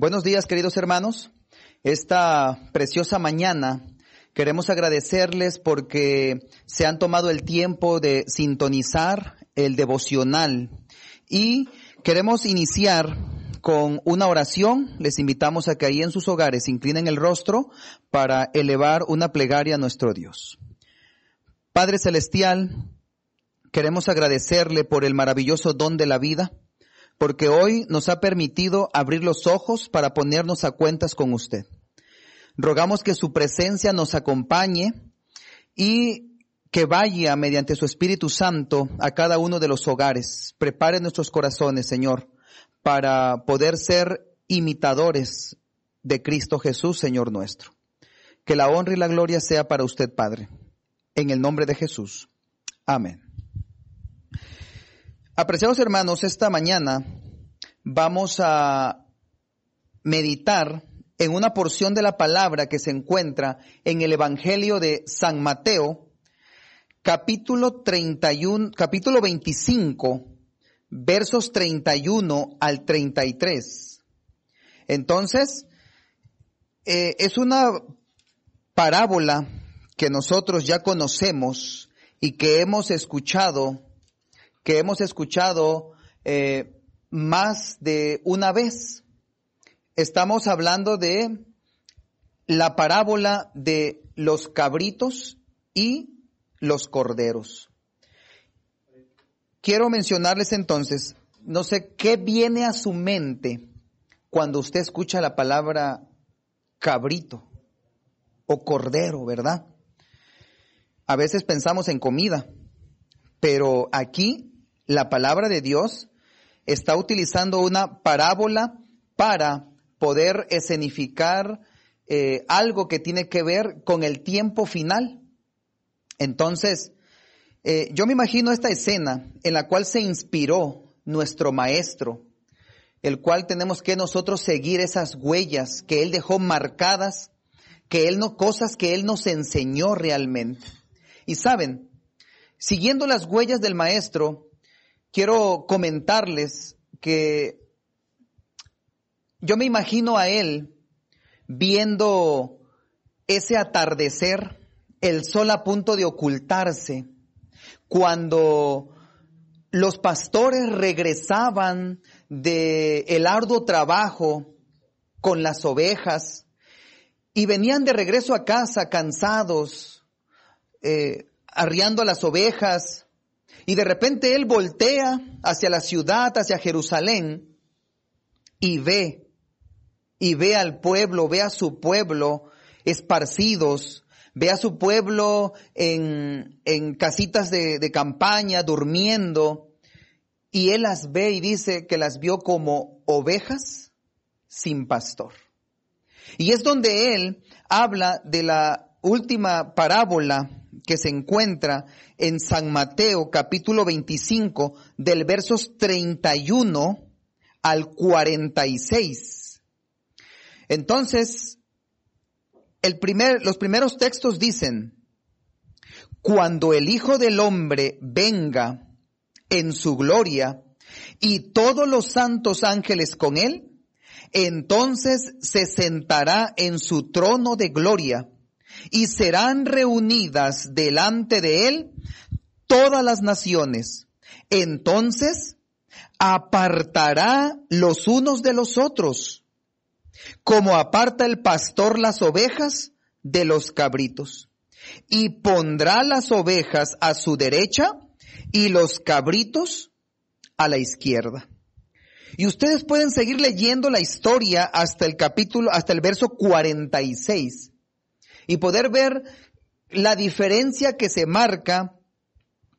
Buenos días, queridos hermanos. Esta preciosa mañana queremos agradecerles porque se han tomado el tiempo de sintonizar el devocional y queremos iniciar con una oración. Les invitamos a que ahí en sus hogares inclinen el rostro para elevar una plegaria a nuestro Dios. Padre Celestial, queremos agradecerle por el maravilloso don de la vida porque hoy nos ha permitido abrir los ojos para ponernos a cuentas con usted. Rogamos que su presencia nos acompañe y que vaya mediante su Espíritu Santo a cada uno de los hogares. Prepare nuestros corazones, Señor, para poder ser imitadores de Cristo Jesús, Señor nuestro. Que la honra y la gloria sea para usted, Padre. En el nombre de Jesús. Amén. Apreciados hermanos, esta mañana vamos a meditar en una porción de la palabra que se encuentra en el Evangelio de San Mateo, capítulo 31, capítulo 25, versos 31 al 33. Entonces, eh, es una parábola que nosotros ya conocemos y que hemos escuchado que hemos escuchado eh, más de una vez. Estamos hablando de la parábola de los cabritos y los corderos. Quiero mencionarles entonces, no sé qué viene a su mente cuando usted escucha la palabra cabrito o cordero, ¿verdad? A veces pensamos en comida, pero aquí la palabra de Dios está utilizando una parábola para poder escenificar eh, algo que tiene que ver con el tiempo final. Entonces, eh, yo me imagino esta escena en la cual se inspiró nuestro maestro, el cual tenemos que nosotros seguir esas huellas que él dejó marcadas, que él no, cosas que él nos enseñó realmente. Y saben, siguiendo las huellas del maestro, quiero comentarles que yo me imagino a él viendo ese atardecer, el sol a punto de ocultarse, cuando los pastores regresaban de el arduo trabajo con las ovejas y venían de regreso a casa cansados, eh, arriando a las ovejas, y de repente él voltea hacia la ciudad, hacia Jerusalén, y ve, y ve al pueblo, ve a su pueblo esparcidos, ve a su pueblo en, en casitas de, de campaña, durmiendo, y él las ve y dice que las vio como ovejas sin pastor. Y es donde él habla de la última parábola que se encuentra en San Mateo capítulo 25 del versos 31 al 46. Entonces, el primer, los primeros textos dicen, cuando el Hijo del Hombre venga en su gloria y todos los santos ángeles con él, entonces se sentará en su trono de gloria y serán reunidas delante de él todas las naciones. Entonces apartará los unos de los otros, como aparta el pastor las ovejas de los cabritos, y pondrá las ovejas a su derecha y los cabritos a la izquierda. Y ustedes pueden seguir leyendo la historia hasta el capítulo, hasta el verso 46 y poder ver la diferencia que se marca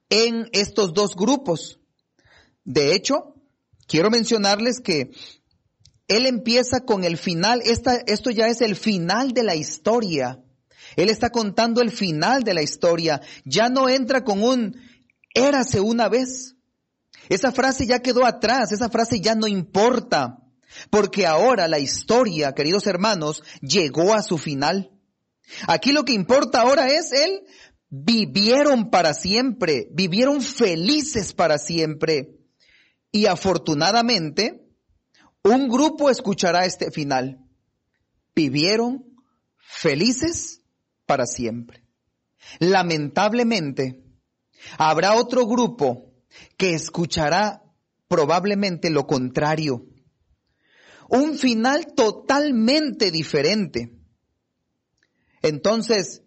en estos dos grupos. De hecho, quiero mencionarles que él empieza con el final, esta, esto ya es el final de la historia. Él está contando el final de la historia. Ya no entra con un érase una vez. Esa frase ya quedó atrás, esa frase ya no importa, porque ahora la historia, queridos hermanos, llegó a su final. Aquí lo que importa ahora es él vivieron para siempre, vivieron felices para siempre. Y afortunadamente, Un grupo escuchará este final. Vivieron felices para siempre. Lamentablemente, habrá otro grupo que escuchará probablemente lo contrario. Un final totalmente diferente. Entonces,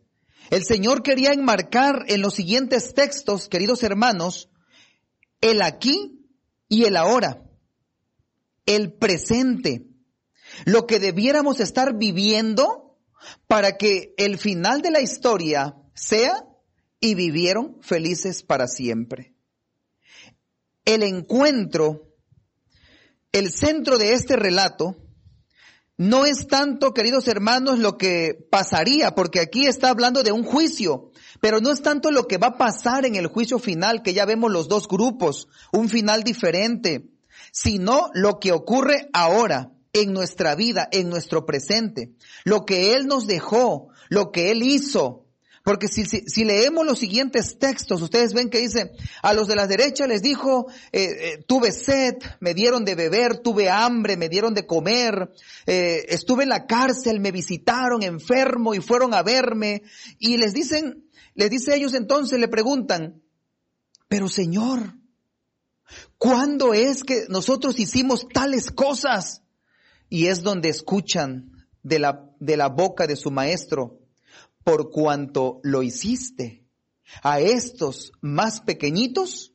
el Señor quería enmarcar en los siguientes textos, queridos hermanos, el aquí y el ahora, el presente, lo que debiéramos estar viviendo para que el final de la historia sea y vivieron felices para siempre. El encuentro, el centro de este relato, no es tanto, queridos hermanos, lo que pasaría, porque aquí está hablando de un juicio, pero no es tanto lo que va a pasar en el juicio final, que ya vemos los dos grupos, un final diferente, sino lo que ocurre ahora, en nuestra vida, en nuestro presente, lo que Él nos dejó, lo que Él hizo, porque si, si, leemos los siguientes textos, ustedes ven que dice, a los de la derecha les dijo, eh, eh, tuve sed, me dieron de beber, tuve hambre, me dieron de comer, eh, estuve en la cárcel, me visitaron enfermo y fueron a verme. Y les dicen, les dice ellos entonces, le preguntan, pero Señor, ¿cuándo es que nosotros hicimos tales cosas? Y es donde escuchan de la, de la boca de su maestro, por cuanto lo hiciste a estos más pequeñitos,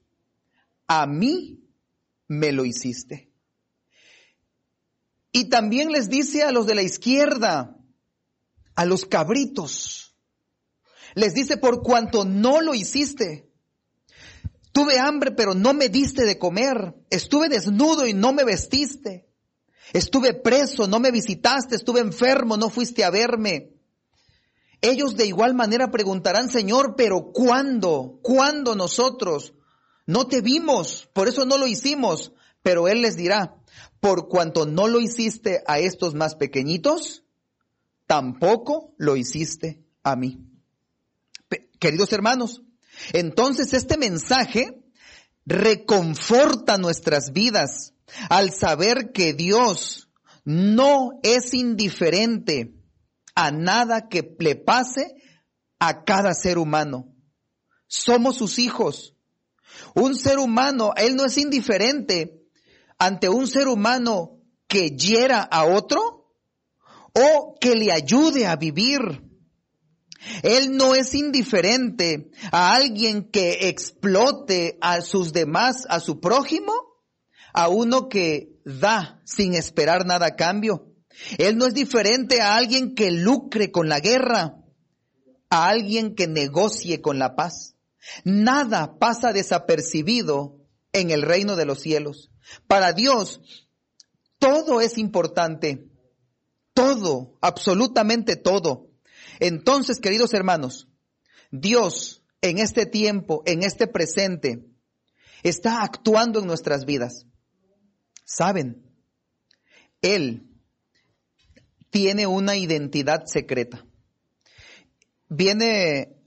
a mí me lo hiciste. Y también les dice a los de la izquierda, a los cabritos, les dice, por cuanto no lo hiciste, tuve hambre pero no me diste de comer, estuve desnudo y no me vestiste, estuve preso, no me visitaste, estuve enfermo, no fuiste a verme. Ellos de igual manera preguntarán, Señor, pero ¿cuándo? ¿Cuándo nosotros? No te vimos, por eso no lo hicimos. Pero Él les dirá, por cuanto no lo hiciste a estos más pequeñitos, tampoco lo hiciste a mí. Queridos hermanos, entonces este mensaje reconforta nuestras vidas al saber que Dios no es indiferente a nada que le pase a cada ser humano. Somos sus hijos. Un ser humano, él no es indiferente ante un ser humano que hiera a otro o que le ayude a vivir. Él no es indiferente a alguien que explote a sus demás, a su prójimo, a uno que da sin esperar nada a cambio. Él no es diferente a alguien que lucre con la guerra, a alguien que negocie con la paz. Nada pasa desapercibido en el reino de los cielos. Para Dios, todo es importante. Todo, absolutamente todo. Entonces, queridos hermanos, Dios en este tiempo, en este presente, está actuando en nuestras vidas. ¿Saben? Él tiene una identidad secreta. Viene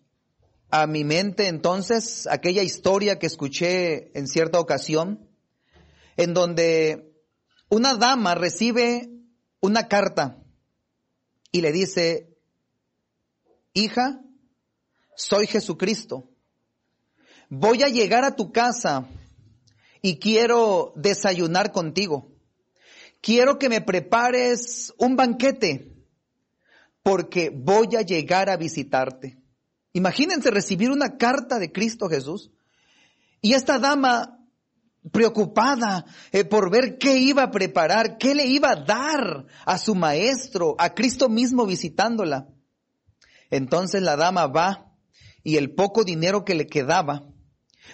a mi mente entonces aquella historia que escuché en cierta ocasión, en donde una dama recibe una carta y le dice, hija, soy Jesucristo, voy a llegar a tu casa y quiero desayunar contigo quiero que me prepares un banquete porque voy a llegar a visitarte. Imagínense recibir una carta de Cristo Jesús y esta dama preocupada eh, por ver qué iba a preparar, qué le iba a dar a su maestro, a Cristo mismo visitándola. Entonces la dama va y el poco dinero que le quedaba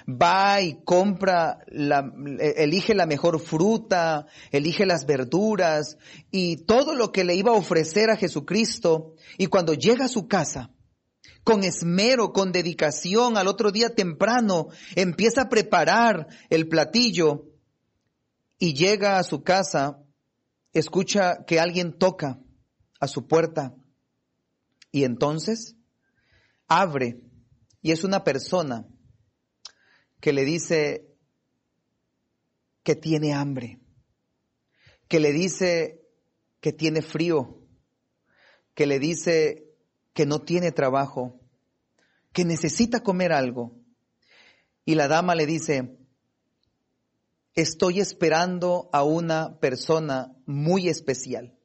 va y compra, la, elige la mejor fruta, elige las verduras y todo lo que le iba a ofrecer a Jesucristo. Y cuando llega a su casa, con esmero, con dedicación, al otro día temprano, empieza a preparar el platillo y llega a su casa, escucha que alguien toca a su puerta y entonces abre y es una persona que le dice que tiene hambre, que le dice que tiene frío, que le dice que no tiene trabajo, que necesita comer algo. Y la dama le dice, estoy esperando a una persona muy especial.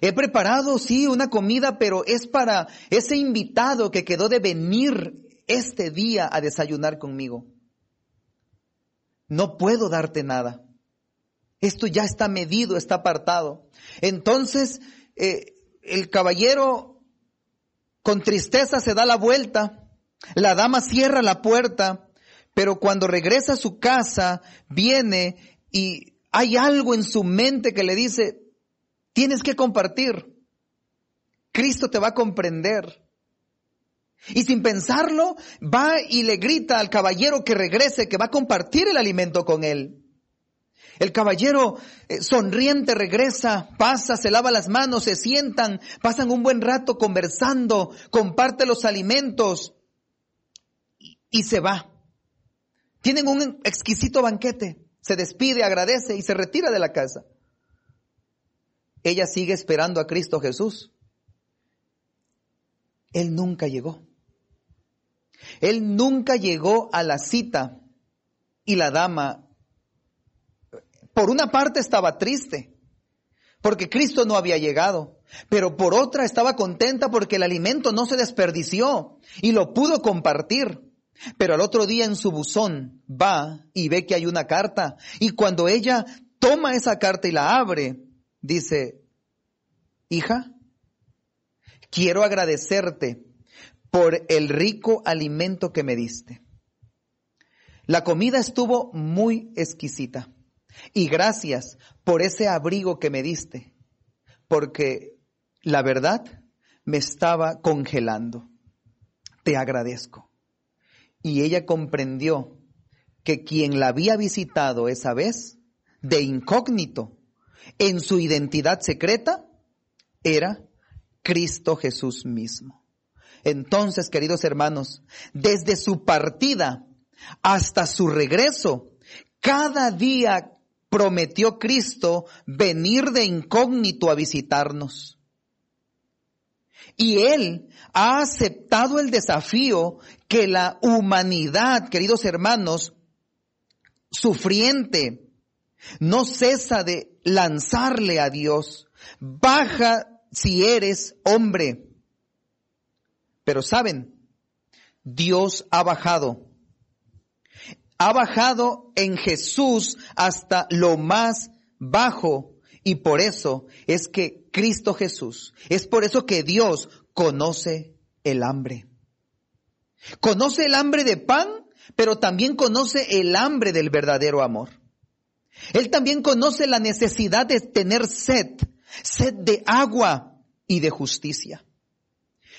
He preparado, sí, una comida, pero es para ese invitado que quedó de venir este día a desayunar conmigo. No puedo darte nada. Esto ya está medido, está apartado. Entonces, eh, el caballero con tristeza se da la vuelta, la dama cierra la puerta, pero cuando regresa a su casa, viene y hay algo en su mente que le dice, tienes que compartir. Cristo te va a comprender. Y sin pensarlo, va y le grita al caballero que regrese, que va a compartir el alimento con él. El caballero eh, sonriente regresa, pasa, se lava las manos, se sientan, pasan un buen rato conversando, comparte los alimentos y, y se va. Tienen un exquisito banquete, se despide, agradece y se retira de la casa. Ella sigue esperando a Cristo Jesús. Él nunca llegó. Él nunca llegó a la cita y la dama, por una parte estaba triste, porque Cristo no había llegado, pero por otra estaba contenta porque el alimento no se desperdició y lo pudo compartir. Pero al otro día en su buzón va y ve que hay una carta y cuando ella toma esa carta y la abre, dice, hija, quiero agradecerte por el rico alimento que me diste. La comida estuvo muy exquisita y gracias por ese abrigo que me diste, porque la verdad me estaba congelando. Te agradezco. Y ella comprendió que quien la había visitado esa vez, de incógnito, en su identidad secreta, era Cristo Jesús mismo. Entonces, queridos hermanos, desde su partida hasta su regreso, cada día prometió Cristo venir de incógnito a visitarnos. Y Él ha aceptado el desafío que la humanidad, queridos hermanos, sufriente, no cesa de lanzarle a Dios. Baja si eres hombre. Pero saben, Dios ha bajado. Ha bajado en Jesús hasta lo más bajo. Y por eso es que Cristo Jesús, es por eso que Dios conoce el hambre. Conoce el hambre de pan, pero también conoce el hambre del verdadero amor. Él también conoce la necesidad de tener sed, sed de agua y de justicia.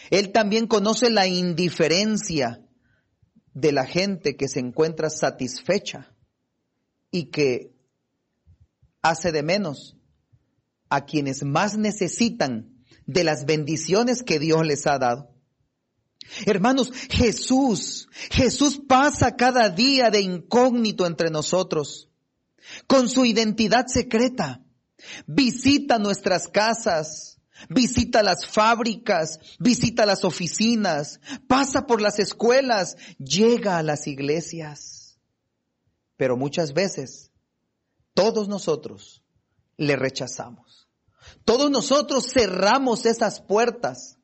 Él también conoce la indiferencia de la gente que se encuentra satisfecha y que hace de menos a quienes más necesitan de las bendiciones que Dios les ha dado. Hermanos, Jesús, Jesús pasa cada día de incógnito entre nosotros, con su identidad secreta. Visita nuestras casas, visita las fábricas, visita las oficinas, pasa por las escuelas, llega a las iglesias. Pero muchas veces todos nosotros le rechazamos. Todos nosotros cerramos esas puertas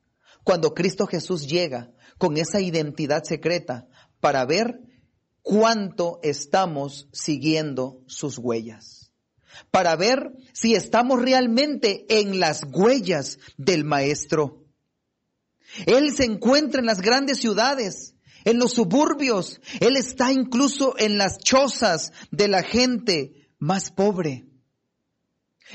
cuando Cristo Jesús llega con esa identidad secreta para ver cuánto estamos siguiendo sus huellas para ver si estamos realmente en las huellas del Maestro. Él se encuentra en las grandes ciudades, en los suburbios, Él está incluso en las chozas de la gente más pobre,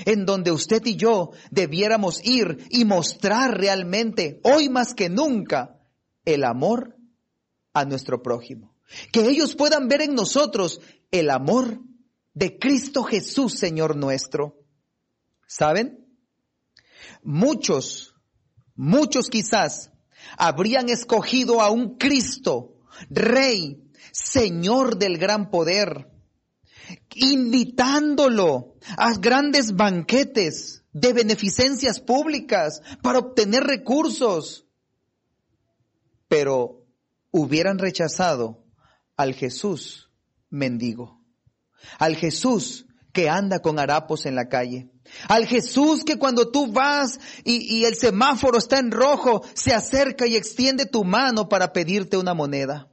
en donde usted y yo debiéramos ir y mostrar realmente, hoy más que nunca, el amor a nuestro prójimo. Que ellos puedan ver en nosotros el amor de Cristo Jesús, Señor nuestro. ¿Saben? Muchos, muchos quizás habrían escogido a un Cristo, Rey, Señor del gran poder, invitándolo a grandes banquetes de beneficencias públicas para obtener recursos. Pero hubieran rechazado al Jesús mendigo, al Jesús que anda con harapos en la calle, al Jesús que cuando tú vas y, y, el semáforo está en rojo, se acerca y extiende tu mano para pedirte una moneda.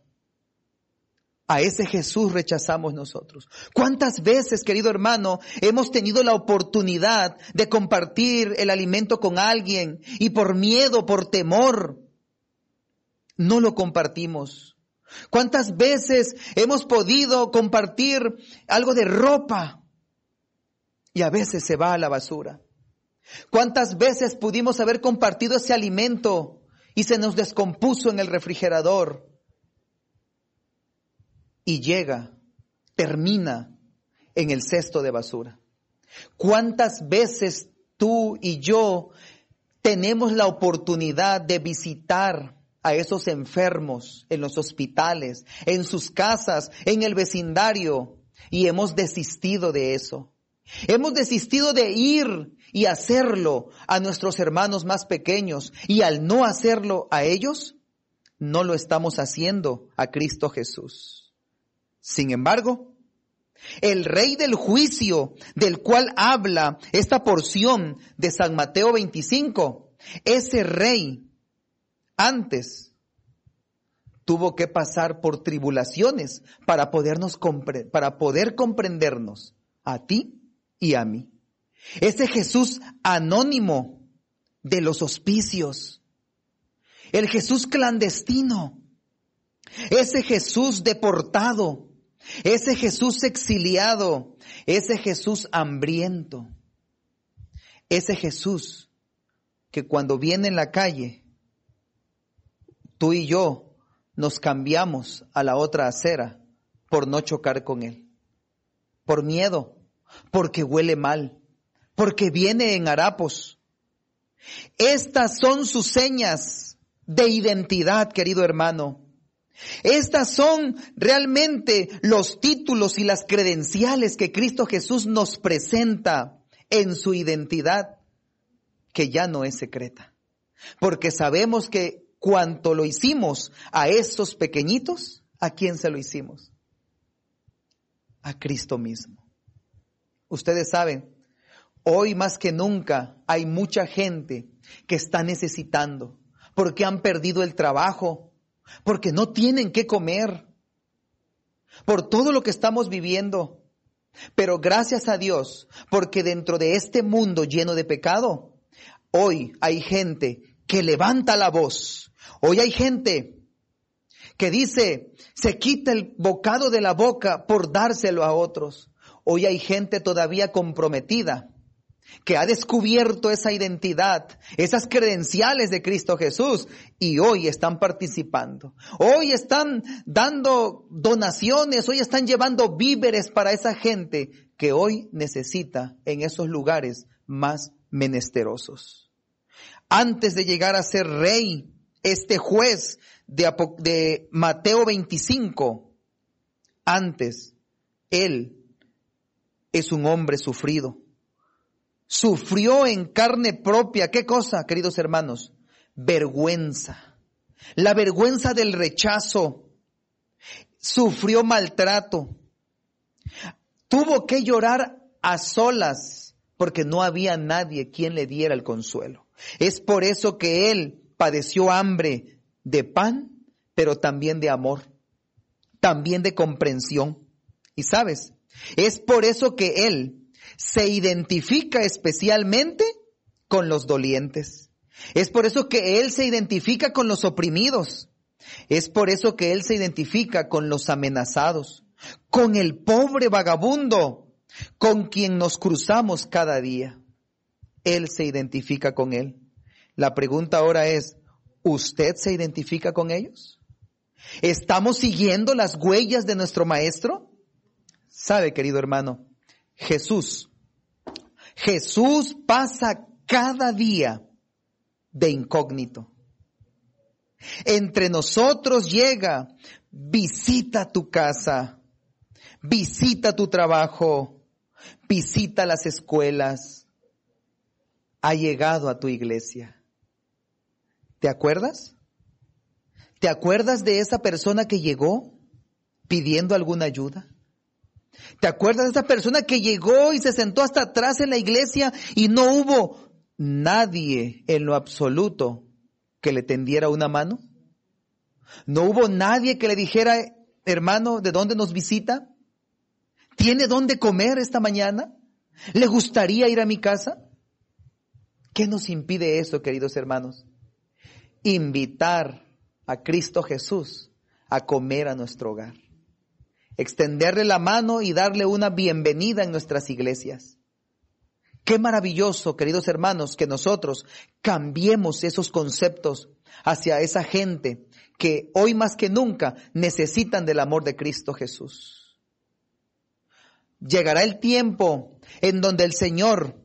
A ese Jesús rechazamos nosotros. ¿Cuántas veces, querido hermano, hemos tenido la oportunidad de compartir el alimento con alguien y por miedo, por temor, no lo compartimos? ¿Cuántas veces hemos podido compartir algo de ropa y a veces se va a la basura? ¿Cuántas veces pudimos haber compartido ese alimento y se nos descompuso en el refrigerador? y llega, termina en el cesto de basura. ¿Cuántas veces tú y yo tenemos la oportunidad de visitar a esos enfermos en los hospitales, en sus casas, en el vecindario, y hemos desistido de eso? Hemos desistido de ir y hacerlo a nuestros hermanos más pequeños, y al no hacerlo a ellos, no lo estamos haciendo a Cristo Jesús. Sin embargo, el rey del juicio del cual habla esta porción de San Mateo 25, ese rey antes tuvo que pasar por tribulaciones para podernos para poder comprendernos a ti y a mí. Ese Jesús anónimo de los hospicios, el Jesús clandestino, ese Jesús deportado, ese Jesús exiliado, ese Jesús hambriento, ese Jesús que cuando viene en la calle, tú y yo nos cambiamos a la otra acera por no chocar con Él, por miedo, porque huele mal, porque viene en harapos. Estas son sus señas de identidad, querido hermano. Estas son realmente los títulos y las credenciales que Cristo Jesús nos presenta en su identidad, que ya no es secreta. Porque sabemos que cuanto lo hicimos a estos pequeñitos, ¿a quién se lo hicimos? A Cristo mismo. Ustedes saben, hoy más que nunca hay mucha gente que está necesitando porque han perdido el trabajo, porque no tienen que comer, por todo lo que estamos viviendo. Pero gracias a Dios, porque dentro de este mundo lleno de pecado, hoy hay gente que levanta la voz. Hoy hay gente que dice, se quita el bocado de la boca por dárselo a otros. Hoy hay gente todavía comprometida que ha descubierto esa identidad, esas credenciales de Cristo Jesús y hoy están participando. Hoy están dando donaciones, hoy están llevando víveres para esa gente que hoy necesita en esos lugares más menesterosos. Antes de llegar a ser rey, este juez de, Mateo 25, antes, él es un hombre sufrido sufrió en carne propia, ¿qué cosa, queridos hermanos? Vergüenza. La vergüenza del rechazo. Sufrió maltrato. Tuvo que llorar a solas porque no había nadie quien le diera el consuelo. Es por eso que él padeció hambre de pan, pero también de amor, también de comprensión. Y sabes, es por eso que él se identifica especialmente con los dolientes. Es por eso que Él se identifica con los oprimidos. Es por eso que Él se identifica con los amenazados, con el pobre vagabundo, con quien nos cruzamos cada día. Él se identifica con Él. La pregunta ahora es, ¿usted se identifica con ellos? ¿Estamos siguiendo las huellas de nuestro Maestro? Sabe, querido hermano, Jesús. Jesús pasa cada día de incógnito. Entre nosotros llega, visita tu casa, visita tu trabajo, visita las escuelas, ha llegado a tu iglesia. ¿Te acuerdas? ¿Te acuerdas de esa persona que llegó pidiendo alguna ayuda? ¿Te acuerdas de esa persona que llegó y se sentó hasta atrás en la iglesia y no hubo nadie en lo absoluto que le tendiera una mano? ¿No hubo nadie que le dijera, hermano, ¿de dónde nos visita? ¿Tiene dónde comer esta mañana? ¿Le gustaría ir a mi casa? ¿Qué nos impide eso, queridos hermanos? Invitar a Cristo Jesús a comer a nuestro hogar. Extenderle la mano y darle una bienvenida en nuestras iglesias. Qué maravilloso, queridos hermanos, que nosotros cambiemos esos conceptos hacia esa gente que hoy más que nunca necesitan del amor de Cristo Jesús. Llegará el tiempo en donde el Señor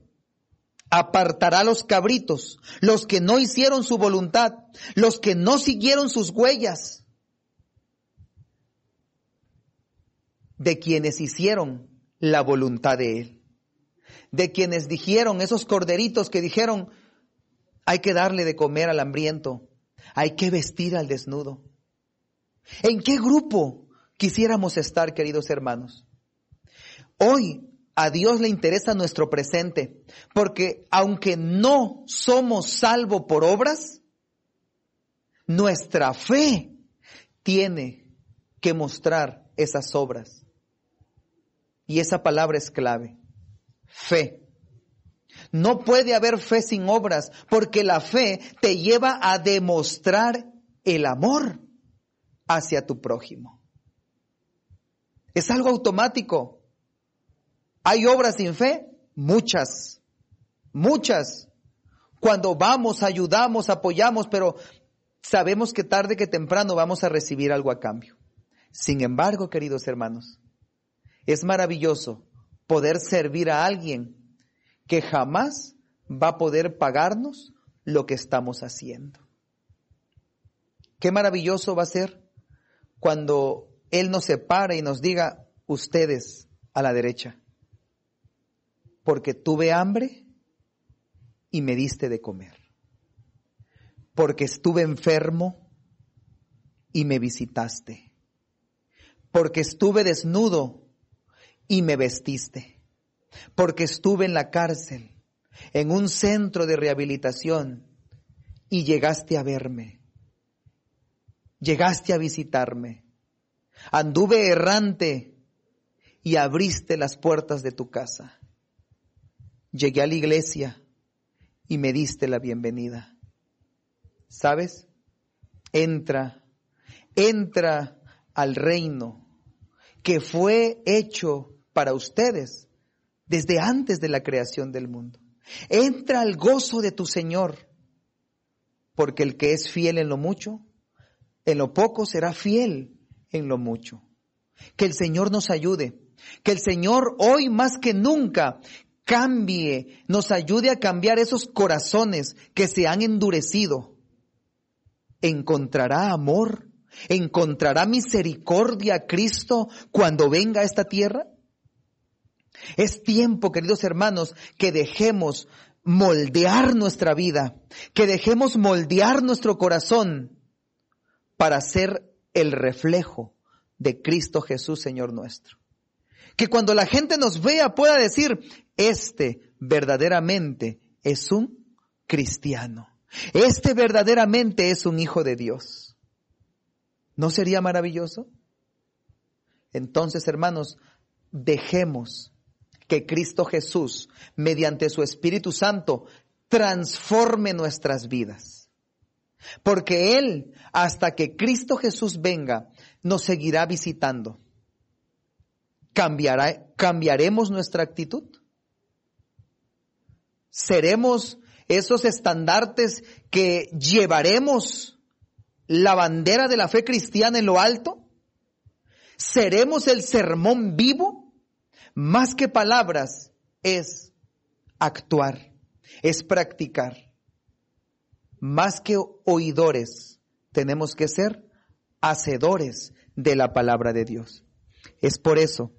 apartará los cabritos, los que no hicieron su voluntad, los que no siguieron sus huellas, de quienes hicieron la voluntad de Él de quienes dijeron, esos corderitos que dijeron, hay que darle de comer al hambriento, hay que vestir al desnudo. ¿En qué grupo quisiéramos estar, queridos hermanos? Hoy a Dios le interesa nuestro presente, porque aunque no somos salvos por obras, nuestra fe tiene que mostrar esas obras. Y esa palabra es clave fe. No puede haber fe sin obras, porque la fe te lleva a demostrar el amor hacia tu prójimo. Es algo automático. ¿Hay obras sin fe? Muchas, muchas. Cuando vamos, ayudamos, apoyamos, pero sabemos que tarde que temprano vamos a recibir algo a cambio. Sin embargo, queridos hermanos, es maravilloso poder servir a alguien que jamás va a poder pagarnos lo que estamos haciendo. Qué maravilloso va a ser cuando Él nos separe y nos diga, ustedes a la derecha, porque tuve hambre y me diste de comer, porque estuve enfermo y me visitaste, porque estuve desnudo y me vestiste, porque estuve en la cárcel, en un centro de rehabilitación, y llegaste a verme, llegaste a visitarme, anduve errante y abriste las puertas de tu casa. Llegué a la iglesia y me diste la bienvenida. ¿Sabes? Entra, entra al reino que fue hecho para ustedes desde antes de la creación del mundo. Entra al gozo de tu Señor, porque el que es fiel en lo mucho, en lo poco será fiel en lo mucho. Que el Señor nos ayude, que el Señor hoy más que nunca cambie, nos ayude a cambiar esos corazones que se han endurecido. Encontrará amor, encontrará misericordia Cristo cuando venga a esta tierra. Es tiempo, queridos hermanos, que dejemos moldear nuestra vida, que dejemos moldear nuestro corazón para ser el reflejo de Cristo Jesús, Señor nuestro. Que cuando la gente nos vea pueda decir, este verdaderamente es un cristiano. Este verdaderamente es un hijo de Dios. ¿No sería maravilloso? Entonces, hermanos, dejemos que Cristo Jesús, mediante su Espíritu Santo, transforme nuestras vidas. Porque Él, hasta que Cristo Jesús venga, nos seguirá visitando. ¿Cambiará, ¿Cambiaremos nuestra actitud? ¿Seremos esos estandartes que llevaremos la bandera de la fe cristiana en lo alto? ¿Seremos el sermón vivo? más que palabras, es actuar, es practicar. Más que oidores, tenemos que ser hacedores de la palabra de Dios. Es por eso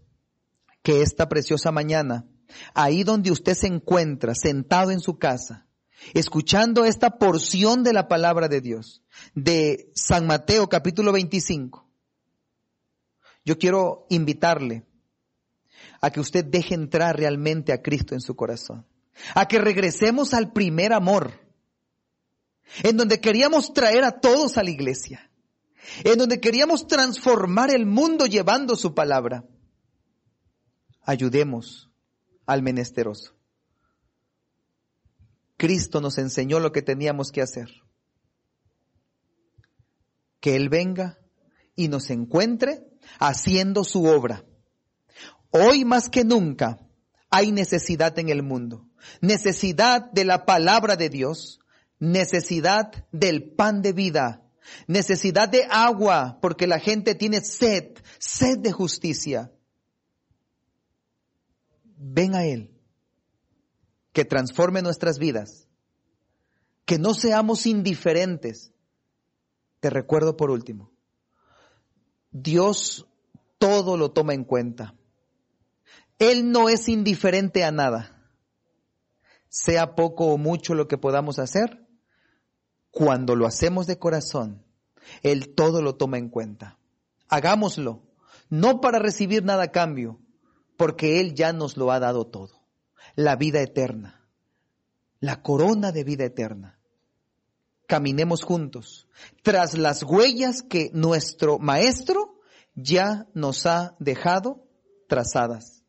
que esta preciosa mañana, ahí donde usted se encuentra, sentado en su casa, escuchando esta porción de la palabra de Dios, de San Mateo capítulo 25, yo quiero invitarle a que usted deje entrar realmente a Cristo en su corazón, a que regresemos al primer amor, en donde queríamos traer a todos a la iglesia, en donde queríamos transformar el mundo llevando su palabra. Ayudemos al menesteroso. Cristo nos enseñó lo que teníamos que hacer. Que Él venga y nos encuentre haciendo su obra. Hoy más que nunca hay necesidad en el mundo. Necesidad de la palabra de Dios. Necesidad del pan de vida. Necesidad de agua porque la gente tiene sed, sed de justicia. Ven a Él, que transforme nuestras vidas, que no seamos indiferentes. Te recuerdo por último, Dios todo lo toma en cuenta. Él no es indiferente a nada. Sea poco o mucho lo que podamos hacer, cuando lo hacemos de corazón, Él todo lo toma en cuenta. Hagámoslo, no para recibir nada a cambio, porque Él ya nos lo ha dado todo. La vida eterna, la corona de vida eterna. Caminemos juntos tras las huellas que nuestro Maestro ya nos ha dejado trazadas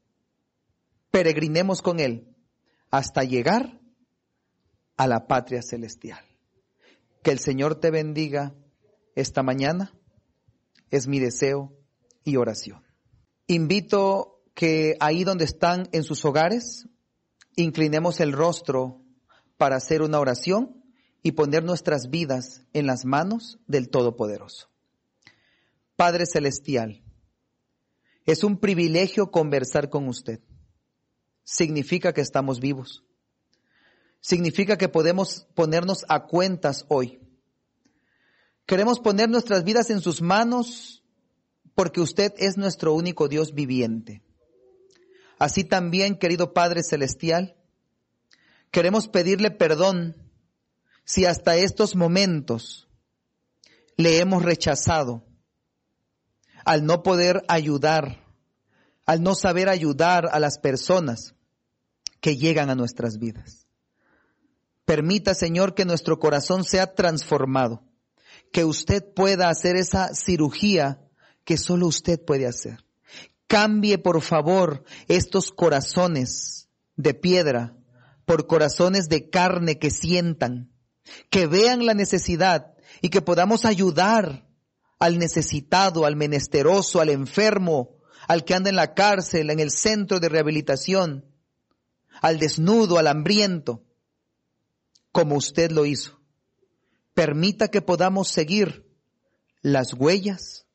peregrinemos con Él hasta llegar a la patria celestial. Que el Señor te bendiga esta mañana, es mi deseo y oración. Invito que ahí donde están en sus hogares, inclinemos el rostro para hacer una oración y poner nuestras vidas en las manos del Todopoderoso. Padre Celestial, es un privilegio conversar con usted significa que estamos vivos. Significa que podemos ponernos a cuentas hoy. Queremos poner nuestras vidas en sus manos porque usted es nuestro único Dios viviente. Así también, querido Padre Celestial, queremos pedirle perdón si hasta estos momentos le hemos rechazado al no poder ayudar al no saber ayudar a las personas que llegan a nuestras vidas. Permita, Señor, que nuestro corazón sea transformado, que usted pueda hacer esa cirugía que solo usted puede hacer. Cambie, por favor, estos corazones de piedra por corazones de carne que sientan, que vean la necesidad y que podamos ayudar al necesitado, al menesteroso, al enfermo, al que anda en la cárcel, en el centro de rehabilitación, al desnudo, al hambriento, como usted lo hizo. Permita que podamos seguir las huellas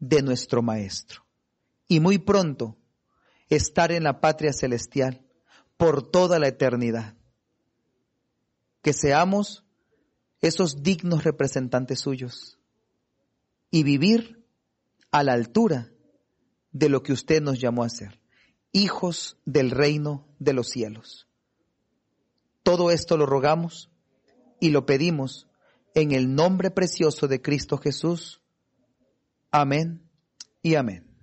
de nuestro Maestro y muy pronto estar en la patria celestial por toda la eternidad. Que seamos esos dignos representantes suyos y vivir a la altura de lo que usted nos llamó a ser, hijos del reino de los cielos. Todo esto lo rogamos y lo pedimos en el nombre precioso de Cristo Jesús. Amén y amén.